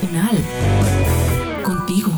Unal, contigo.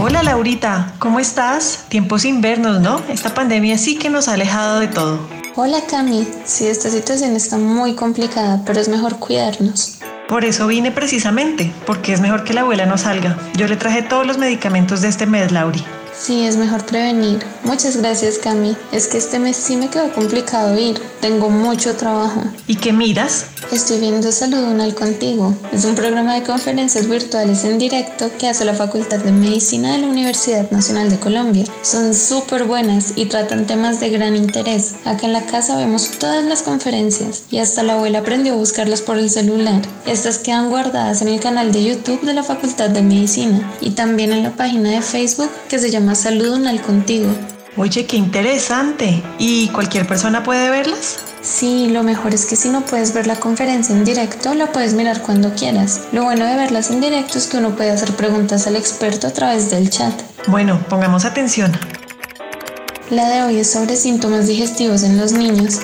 Hola Laurita, ¿cómo estás? Tiempos sin vernos, ¿no? Esta pandemia sí que nos ha alejado de todo. Hola Cami, sí, esta situación está muy complicada, pero es mejor cuidarnos. Por eso vine precisamente, porque es mejor que la abuela no salga. Yo le traje todos los medicamentos de este mes, Lauri. Sí, es mejor prevenir. Muchas gracias Cami. Es que este mes sí me quedó complicado ir. Tengo mucho trabajo. ¿Y qué miras? Estoy viendo Salud Unal contigo. Es un programa de conferencias virtuales en directo que hace la Facultad de Medicina de la Universidad Nacional de Colombia. Son súper buenas y tratan temas de gran interés. Acá en la casa vemos todas las conferencias y hasta la abuela aprendió a buscarlas por el celular. Estas quedan guardadas en el canal de YouTube de la Facultad de Medicina y también en la página de Facebook que se llama Salud Unal contigo. Oye, qué interesante. ¿Y cualquier persona puede verlas? Sí, lo mejor es que si no puedes ver la conferencia en directo, la puedes mirar cuando quieras. Lo bueno de verlas en directo es que uno puede hacer preguntas al experto a través del chat. Bueno, pongamos atención. La de hoy es sobre síntomas digestivos en los niños.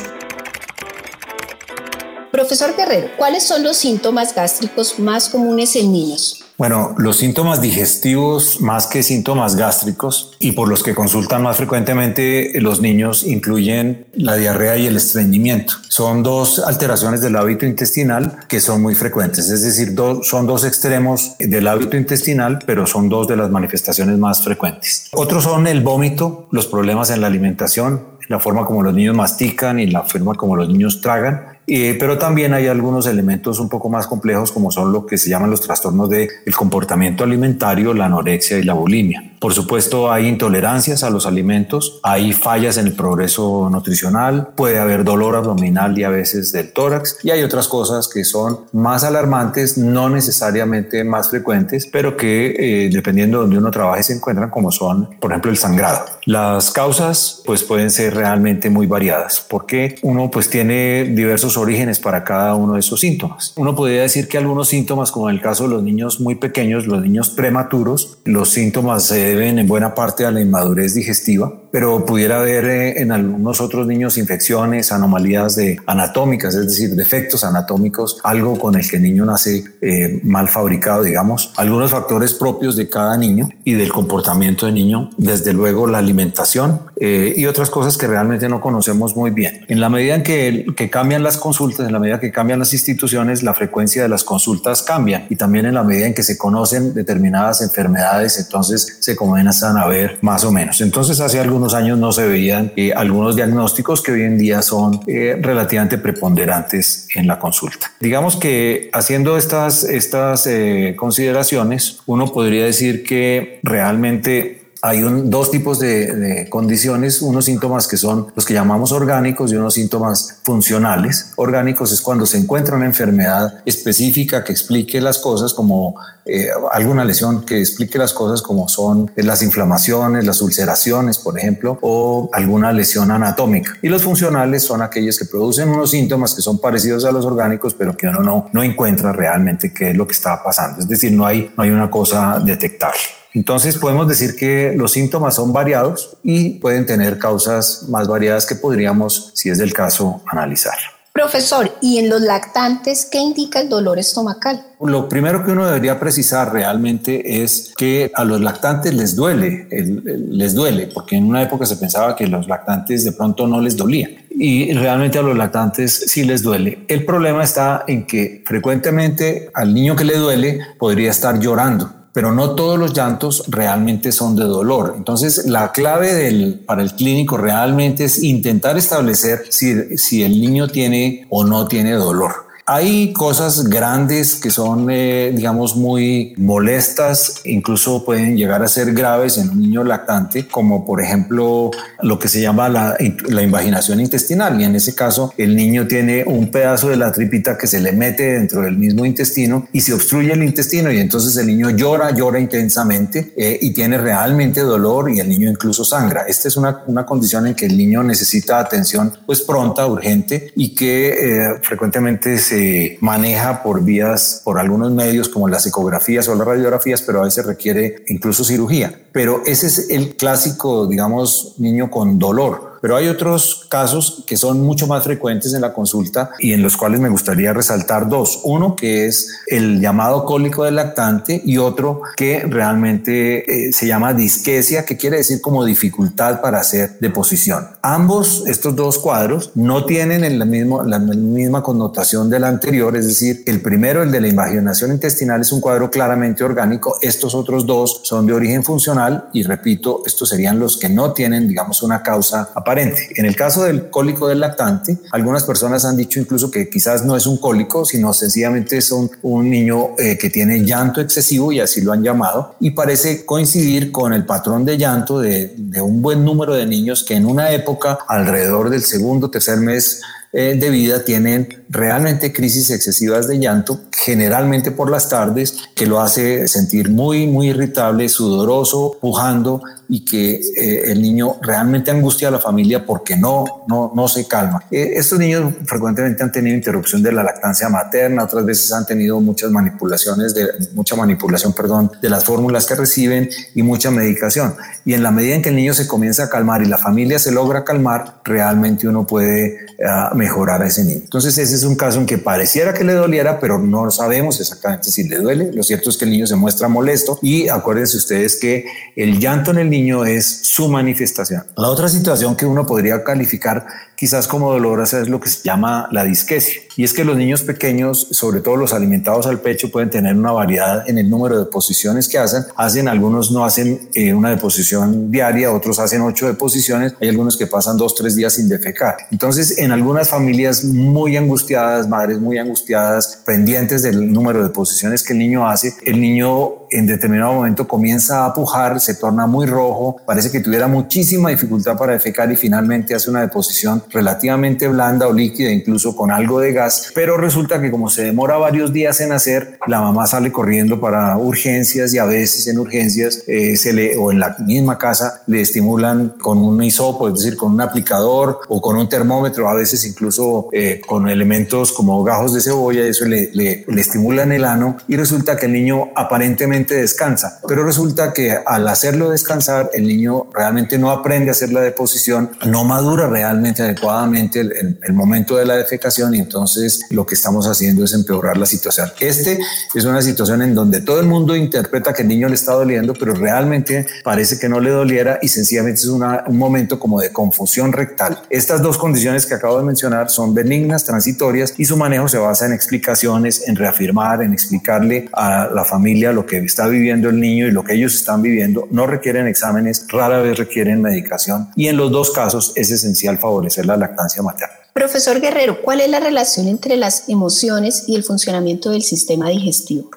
Profesor Guerrero, ¿cuáles son los síntomas gástricos más comunes en niños? Bueno, los síntomas digestivos más que síntomas gástricos y por los que consultan más frecuentemente los niños incluyen la diarrea y el estreñimiento. Son dos alteraciones del hábito intestinal que son muy frecuentes, es decir, son dos extremos del hábito intestinal, pero son dos de las manifestaciones más frecuentes. Otros son el vómito, los problemas en la alimentación, la forma como los niños mastican y la forma como los niños tragan, eh, pero también hay algunos elementos un poco más complejos como son lo que se llaman los trastornos del el comportamiento alimentario, la anorexia y la bulimia. Por supuesto, hay intolerancias a los alimentos, hay fallas en el progreso nutricional, puede haber dolor abdominal y a veces del tórax, y hay otras cosas que son más alarmantes, no necesariamente más frecuentes, pero que eh, dependiendo de donde uno trabaje se encuentran, como son, por ejemplo, el sangrado. Las causas, pues pueden ser realmente muy variadas, porque uno pues tiene diversos orígenes para cada uno de esos síntomas. Uno podría decir que algunos síntomas, como en el caso de los niños muy pequeños, los niños prematuros, los síntomas se deben en buena parte a la inmadurez digestiva, pero pudiera haber eh, en algunos otros niños infecciones, anomalías de anatómicas, es decir, defectos anatómicos, algo con el que el niño nace eh, mal fabricado, digamos, algunos factores propios de cada niño y del comportamiento del niño, desde luego la alimentación eh, y otras cosas que realmente no conocemos muy bien. En la medida en que, que cambian las consultas, en la medida que cambian las instituciones, la frecuencia de las consultas cambia y también en la medida en que se conocen determinadas enfermedades, entonces se comienzan a ver más o menos. Entonces hace algunos años no se veían eh, algunos diagnósticos que hoy en día son eh, relativamente preponderantes en la consulta. Digamos que haciendo estas, estas eh, consideraciones, uno podría decir que realmente hay un, dos tipos de, de, condiciones, unos síntomas que son los que llamamos orgánicos y unos síntomas funcionales. Orgánicos es cuando se encuentra una enfermedad específica que explique las cosas como eh, alguna lesión que explique las cosas como son las inflamaciones, las ulceraciones, por ejemplo, o alguna lesión anatómica. Y los funcionales son aquellos que producen unos síntomas que son parecidos a los orgánicos, pero que uno no, no encuentra realmente qué es lo que está pasando. Es decir, no hay, no hay una cosa detectable. Entonces podemos decir que los síntomas son variados y pueden tener causas más variadas que podríamos, si es del caso, analizar. Profesor, ¿y en los lactantes qué indica el dolor estomacal? Lo primero que uno debería precisar realmente es que a los lactantes les duele, les duele, porque en una época se pensaba que los lactantes de pronto no les dolía y realmente a los lactantes sí les duele. El problema está en que frecuentemente al niño que le duele podría estar llorando pero no todos los llantos realmente son de dolor. Entonces, la clave del, para el clínico realmente es intentar establecer si, si el niño tiene o no tiene dolor. Hay cosas grandes que son, eh, digamos, muy molestas, incluso pueden llegar a ser graves en un niño lactante, como por ejemplo lo que se llama la, la invaginación intestinal. Y en ese caso, el niño tiene un pedazo de la tripita que se le mete dentro del mismo intestino y se obstruye el intestino y entonces el niño llora, llora intensamente eh, y tiene realmente dolor y el niño incluso sangra. Esta es una, una condición en que el niño necesita atención pues pronta, urgente y que eh, frecuentemente se se maneja por vías, por algunos medios como las ecografías o las radiografías, pero a veces requiere incluso cirugía. Pero ese es el clásico, digamos, niño con dolor pero hay otros casos que son mucho más frecuentes en la consulta y en los cuales me gustaría resaltar dos. Uno que es el llamado cólico del lactante y otro que realmente eh, se llama disquesia, que quiere decir como dificultad para hacer deposición. Ambos, estos dos cuadros, no tienen la, mismo, la misma connotación del anterior, es decir, el primero, el de la invaginación intestinal, es un cuadro claramente orgánico, estos otros dos son de origen funcional y repito, estos serían los que no tienen, digamos, una causa aparente en el caso del cólico del lactante, algunas personas han dicho incluso que quizás no es un cólico, sino sencillamente es un, niño eh, que tiene llanto excesivo y así lo han llamado, y parece coincidir con el patrón de llanto de, de un buen número de niños que en una época, alrededor del segundo, tercer mes eh, de vida tienen realmente crisis excesivas de llanto, generalmente por las tardes, que lo hace sentir muy, muy irritable, sudoroso, pujando y que eh, el niño realmente angustia a la familia porque no, no, no se calma. Eh, estos niños frecuentemente han tenido interrupción de la lactancia materna, otras veces han tenido muchas manipulaciones, de, mucha manipulación, perdón, de las fórmulas que reciben y mucha medicación. Y en la medida en que el niño se comienza a calmar y la familia se logra calmar, realmente uno puede mejorar a ese niño. Entonces ese es un caso en que pareciera que le doliera, pero no sabemos exactamente si le duele. Lo cierto es que el niño se muestra molesto y acuérdense ustedes que el llanto en el es su manifestación. La otra situación que uno podría calificar quizás como dolorosa es lo que se llama la disquesia. Y es que los niños pequeños, sobre todo los alimentados al pecho, pueden tener una variedad en el número de deposiciones que hacen. Hacen, algunos no hacen eh, una deposición diaria, otros hacen ocho deposiciones. Hay algunos que pasan dos, tres días sin defecar. Entonces, en algunas familias muy angustiadas, madres muy angustiadas, pendientes del número de deposiciones que el niño hace, el niño en determinado momento comienza a pujar, se torna muy rojo, parece que tuviera muchísima dificultad para defecar y finalmente hace una deposición relativamente blanda o líquida, incluso con algo de gas, pero resulta que como se demora varios días en hacer, la mamá sale corriendo para urgencias y a veces en urgencias eh, se le, o en la misma casa le estimulan con un hisopo, es decir, con un aplicador o con un termómetro, a veces incluso eh, con elementos como gajos de cebolla, eso le, le, le estimulan el ano y resulta que el niño aparentemente descansa, pero resulta que al hacerlo descansar, el niño realmente no aprende a hacer la deposición, no madura realmente adecuadamente el, el, momento de la defecación y entonces lo que estamos haciendo es empeorar la situación. Este es una situación en donde todo el mundo interpreta que el niño le está doliendo, pero realmente parece que no le doliera y sencillamente es una, un momento como de confusión rectal. Estas dos condiciones que acabo de mencionar son benignas, transitorias y su manejo se basa en explicaciones, en reafirmar, en explicarle a la familia lo que está viviendo el niño y lo que ellos están viviendo. No requieren exámenes, rara vez requieren medicación y en los dos casos es esencial favorecer la lactancia materna. Profesor Guerrero, ¿cuál es la relación entre las emociones y el funcionamiento del sistema digestivo?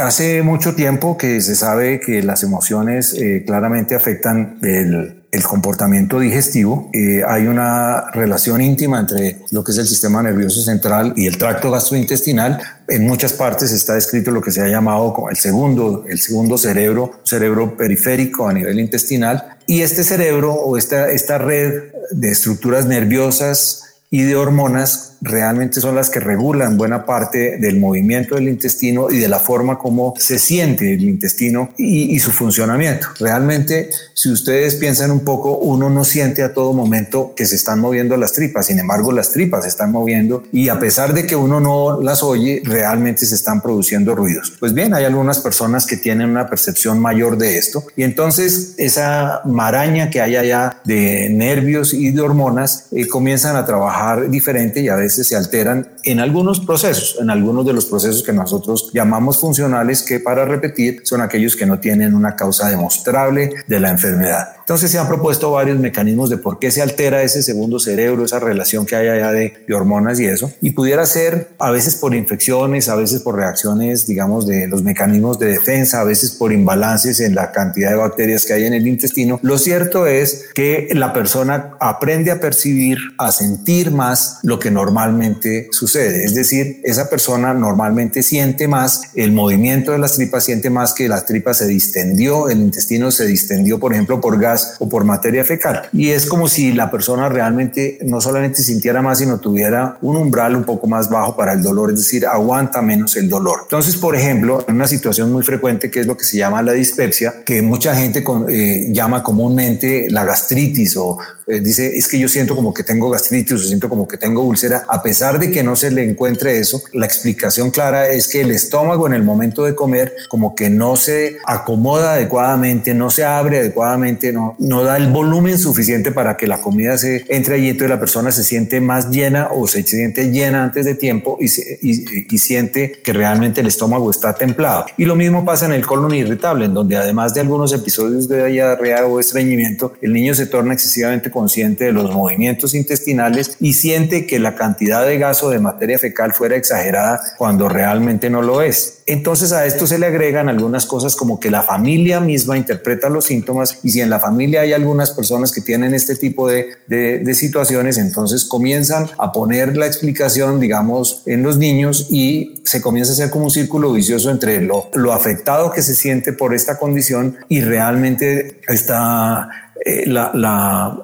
Hace mucho tiempo que se sabe que las emociones eh, claramente afectan el, el comportamiento digestivo. Eh, hay una relación íntima entre lo que es el sistema nervioso central y el tracto gastrointestinal. En muchas partes está descrito lo que se ha llamado como el segundo, el segundo cerebro, cerebro periférico a nivel intestinal. Y este cerebro o esta, esta red de estructuras nerviosas y de hormonas realmente son las que regulan buena parte del movimiento del intestino y de la forma como se siente el intestino y, su funcionamiento. Realmente, si ustedes piensan un poco, uno no siente a todo momento que se están moviendo las tripas, sin embargo las tripas se están moviendo y a pesar de que uno no las oye, realmente se están produciendo ruidos. Pues bien, hay algunas personas que tienen una percepción mayor de esto y entonces esa maraña que hay allá de nervios y de hormonas eh, comienzan a diferente y a veces se alteran en algunos procesos, en algunos de los procesos que nosotros llamamos funcionales, que para repetir son aquellos que no tienen una causa demostrable de la enfermedad. Entonces se han propuesto varios mecanismos de por qué se altera ese segundo cerebro, esa relación que hay allá de, de hormonas y eso, y pudiera ser a veces por infecciones, a veces por reacciones, digamos, de los mecanismos de defensa, a veces por imbalances en la cantidad de bacterias que hay en el intestino. Lo cierto es que la persona aprende a percibir, a sentir más lo que normalmente sucede. Es decir, esa persona normalmente siente más el movimiento de las tripas, siente más que la tripa se distendió, el intestino se distendió, por ejemplo, por gas o por materia fecal. Y es como si la persona realmente no solamente sintiera más, sino tuviera un umbral un poco más bajo para el dolor, es decir, aguanta menos el dolor. Entonces, por ejemplo, en una situación muy frecuente que es lo que se llama la dispepsia, que mucha gente eh, llama comúnmente la gastritis o eh, dice, es que yo siento como que tengo gastritis o siento como que tengo úlcera, a pesar de que no se le encuentre eso, la explicación clara es que el estómago en el momento de comer como que no se acomoda adecuadamente, no se abre adecuadamente, no, no da el volumen suficiente para que la comida se entre allí, entonces la persona se siente más llena o se siente llena antes de tiempo y, y, siente que realmente el estómago está templado. Y lo mismo pasa en el colon irritable, en donde además de algunos episodios de diarrea o estreñimiento, el niño se torna excesivamente consciente de los movimientos intestinales y siente que la cantidad de gas de materia fecal fuera exagerada cuando realmente no lo es. Entonces a esto se le agregan algunas cosas como que la familia misma interpreta los síntomas y si en la familia hay algunas personas que tienen este tipo de, de, situaciones, entonces comienzan a poner la explicación, digamos, en los niños y se comienza a hacer como un círculo vicioso entre lo, lo afectado que se siente por esta condición y realmente está eh, la,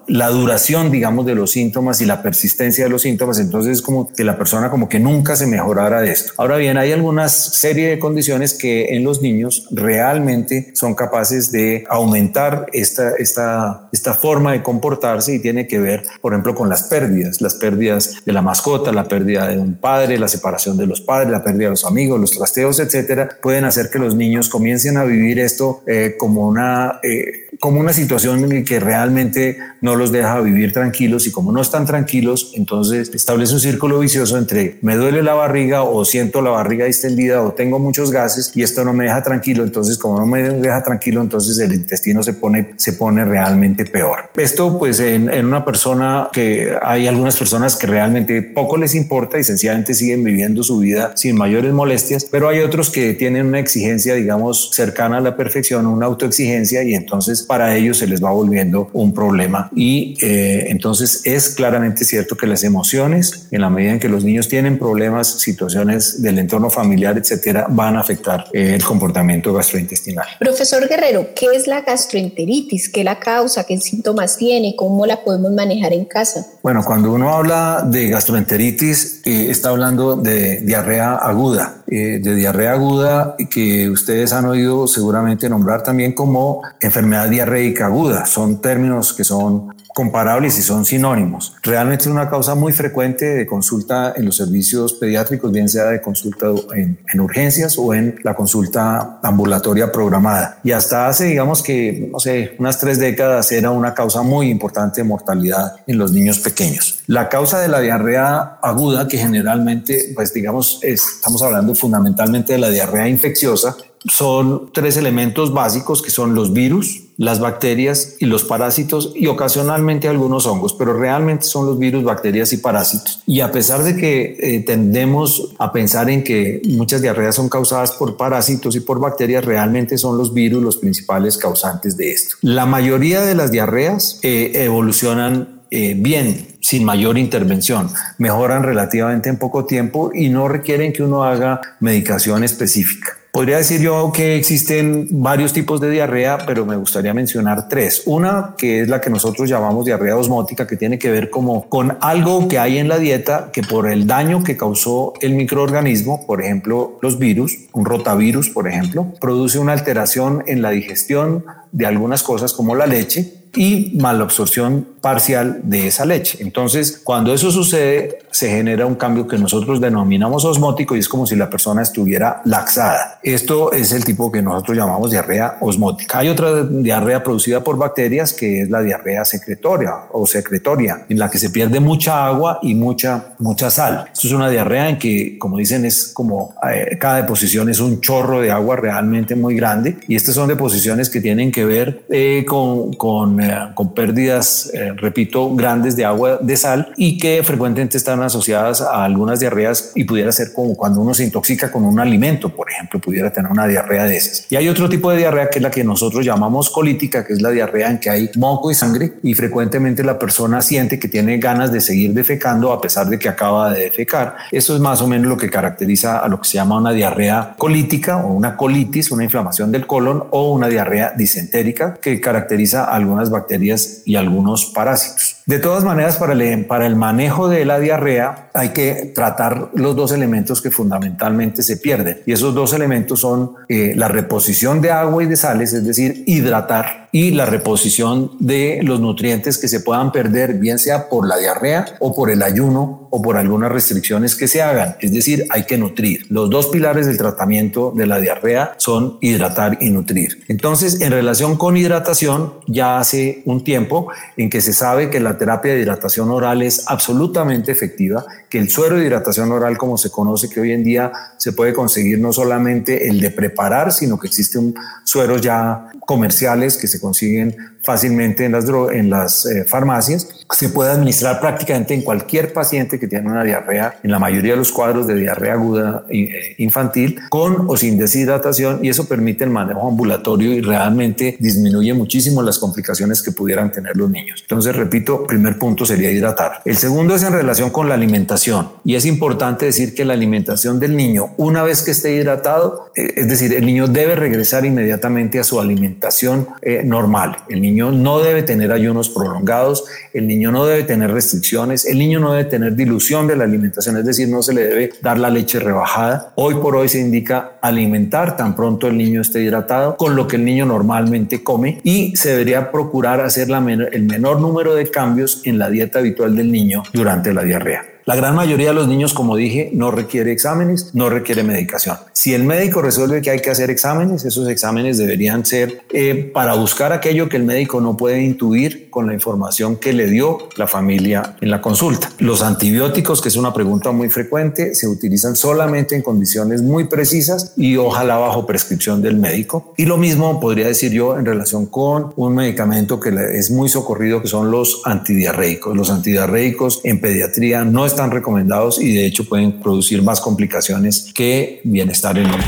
la, duración, digamos, de los síntomas y la persistencia de los síntomas. Entonces es como que la persona como que nunca se mejorara de esto. Ahora bien, hay algunas serie de condiciones que en los niños realmente son capaces de aumentar esta, esta, esta forma de comportarse y tiene que ver, por ejemplo, con las pérdidas, las pérdidas de la mascota, la pérdida de un padre, la separación de los padres, la pérdida de los amigos, los trasteos, etcétera, pueden hacer que los niños comiencen a vivir esto eh, como una eh, como una situación en que realmente no los deja vivir tranquilos y como no están tranquilos, entonces establece un círculo vicioso entre me duele la barriga o siento la barriga distendida o tengo muchos gases y esto no me deja tranquilo, entonces como no me deja tranquilo, entonces el intestino se pone, se pone realmente peor. Esto pues en, en una persona que hay algunas personas que realmente poco les importa y sencillamente siguen viviendo su vida sin mayores molestias, pero hay otros que tienen una exigencia, digamos, cercana a la perfección, una autoexigencia y entonces para ellos se les va volviendo un problema. Y eh, entonces es claramente cierto que las emociones, en la medida en que los niños tienen problemas, situaciones del entorno familiar, etcétera, van a afectar eh, el comportamiento gastrointestinal. Profesor Guerrero, ¿qué es la gastroenteritis? ¿Qué la causa? ¿Qué síntomas tiene? ¿Cómo la podemos manejar en casa? Bueno, cuando uno habla de gastroenteritis, eh, está hablando de diarrea aguda, de diarrea aguda que ustedes han oído seguramente nombrar también como enfermedad diarreica aguda. Son términos que son comparables y son sinónimos. Realmente es una causa muy frecuente de consulta en los servicios pediátricos, bien sea de consulta en, urgencias o en la consulta ambulatoria programada. Y hasta hace, digamos que, no sé, unas tres décadas era una causa muy importante de mortalidad en los niños pequeños. La causa de la diarrea aguda, que generalmente, pues digamos, estamos hablando fundamentalmente de la diarrea infecciosa, son tres elementos básicos que son los virus, las bacterias y los parásitos y ocasionalmente algunos hongos, pero realmente son los virus, bacterias y parásitos. Y a pesar de que eh, tendemos a pensar en que muchas diarreas son causadas por parásitos y por bacterias, realmente son los virus los principales causantes de esto. La mayoría de las diarreas eh, evolucionan eh, bien, sin mayor intervención, mejoran relativamente en poco tiempo y no requieren que uno haga medicación específica. Podría decir yo que existen varios tipos de diarrea, pero me gustaría mencionar tres. Una que es la que nosotros llamamos diarrea osmótica, que tiene que ver como con algo que hay en la dieta que por el daño que causó el microorganismo, por ejemplo, los virus, un rotavirus, por ejemplo, produce una alteración en la digestión de algunas cosas como la leche y malabsorción parcial de esa leche. Entonces, cuando eso sucede, se genera un cambio que nosotros denominamos osmótico y es como si la persona estuviera laxada. Esto es el tipo que nosotros llamamos diarrea osmótica. Hay otra diarrea producida por bacterias que es la diarrea secretoria o secretoria, en la que se pierde mucha agua y mucha, mucha sal. Esto es una diarrea en que, como dicen, es como eh, cada deposición es un chorro de agua realmente muy grande y estas son deposiciones que tienen que ver eh, con, con, eh, con, pérdidas, repito, grandes de agua de sal y que frecuentemente están asociadas a algunas diarreas y pudiera ser como cuando uno se intoxica con un alimento, por ejemplo, pudiera tener una diarrea de esas. Y hay otro tipo de diarrea que es la que nosotros llamamos colítica, que es la diarrea en que hay moco y sangre y frecuentemente la persona siente que tiene ganas de seguir defecando a pesar de que acaba de defecar. Eso es más o menos lo que caracteriza a lo que se llama una diarrea colítica o una colitis, una inflamación del colon o una diarrea disentérica que caracteriza algunas bacterias y algunos parásitos. De todas maneras, para el, manejo de la diarrea hay que tratar los dos elementos que fundamentalmente se pierden. Y esos dos elementos son eh, la reposición de agua y de sales, es decir, hidratar, y la reposición de los nutrientes que se puedan perder, bien sea por la diarrea o por el ayuno o por algunas restricciones que se hagan. Es decir, hay que nutrir. Los dos pilares del tratamiento de la diarrea son hidratar y nutrir. Entonces, en relación con hidratación, ya hace un tiempo en que se sabe que la terapia de hidratación oral es absolutamente efectiva, que el suero de hidratación oral, como se conoce, que hoy en día se puede conseguir no solamente el de preparar, sino que existen sueros ya comerciales que se consiguen fácilmente en las, en las eh, farmacias, se puede administrar prácticamente en cualquier paciente que tiene una diarrea, en la mayoría de los cuadros de diarrea aguda eh, infantil, con o sin deshidratación, y eso permite el manejo ambulatorio y realmente disminuye muchísimo las complicaciones que pudieran tener los niños. Entonces, repito, primer punto sería hidratar. El segundo es en relación con la alimentación, y es importante decir que la alimentación del niño, una vez que esté hidratado, eh, es decir, el niño debe regresar inmediatamente a su alimentación normal. El niño no debe tener ayunos prolongados, el niño no debe tener restricciones, el niño no debe tener dilución de la alimentación, es decir, no se le debe dar la leche rebajada. Hoy por hoy se indica alimentar tan pronto el niño esté hidratado con lo que el niño normalmente come y se debería procurar hacer el menor número de cambios en la dieta habitual del niño durante la diarrea. La gran mayoría de los niños, como dije, no requiere exámenes, no requiere medicación. Si el médico resuelve que hay que hacer exámenes, esos exámenes deberían ser eh, para buscar aquello que el médico no puede intuir con la información que le dio la familia en la consulta. Los antibióticos, que es una pregunta muy frecuente, se utilizan solamente en condiciones muy precisas y ojalá bajo prescripción del médico. Y lo mismo podría decir yo en relación con un medicamento que es muy socorrido, que son los antidiarreicos. Los antidiarreicos en pediatría no están recomendados y de hecho pueden producir más complicaciones que bienestar en el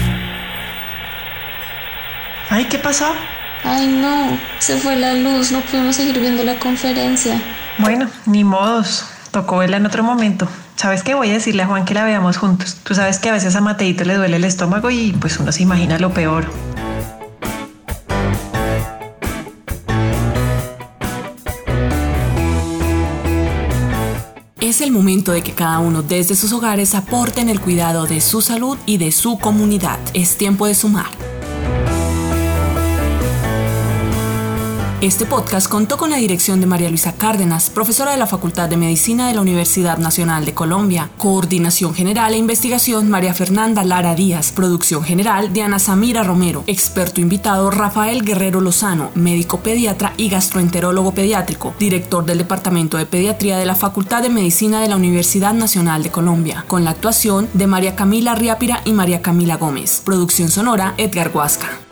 Ay, ¿qué pasó? Ay, no, se fue la luz, no pudimos seguir viendo la conferencia. Bueno, ni modos, tocó verla en otro momento. ¿Sabes qué? Voy a decirle a Juan que la veamos juntos. Tú sabes que a veces a Mateito le duele el estómago y pues uno se imagina lo peor. Es el momento de que cada uno desde sus hogares aporte en el cuidado de su salud y de su comunidad. Es tiempo de sumar. Este podcast contó con la dirección de María Luisa Cárdenas, profesora de la Facultad de Medicina de la Universidad Nacional de Colombia. Coordinación General e Investigación María Fernanda Lara Díaz. Producción General Diana Samira Romero. Experto invitado Rafael Guerrero Lozano, médico pediatra y gastroenterólogo pediátrico. Director del Departamento de Pediatría de la Facultad de Medicina de la Universidad Nacional de Colombia. Con la actuación de María Camila Riápira y María Camila Gómez. Producción sonora Edgar Huasca.